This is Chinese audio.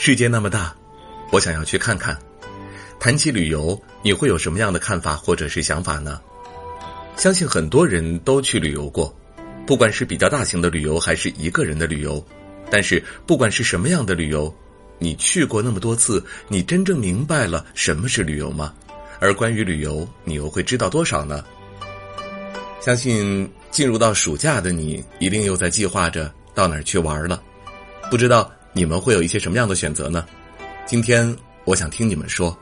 世界那么大，我想要去看看。谈起旅游，你会有什么样的看法或者是想法呢？相信很多人都去旅游过，不管是比较大型的旅游，还是一个人的旅游。但是，不管是什么样的旅游，你去过那么多次，你真正明白了什么是旅游吗？而关于旅游，你又会知道多少呢？相信进入到暑假的你，一定又在计划着到哪儿去玩了。不知道你们会有一些什么样的选择呢？今天我想听你们说。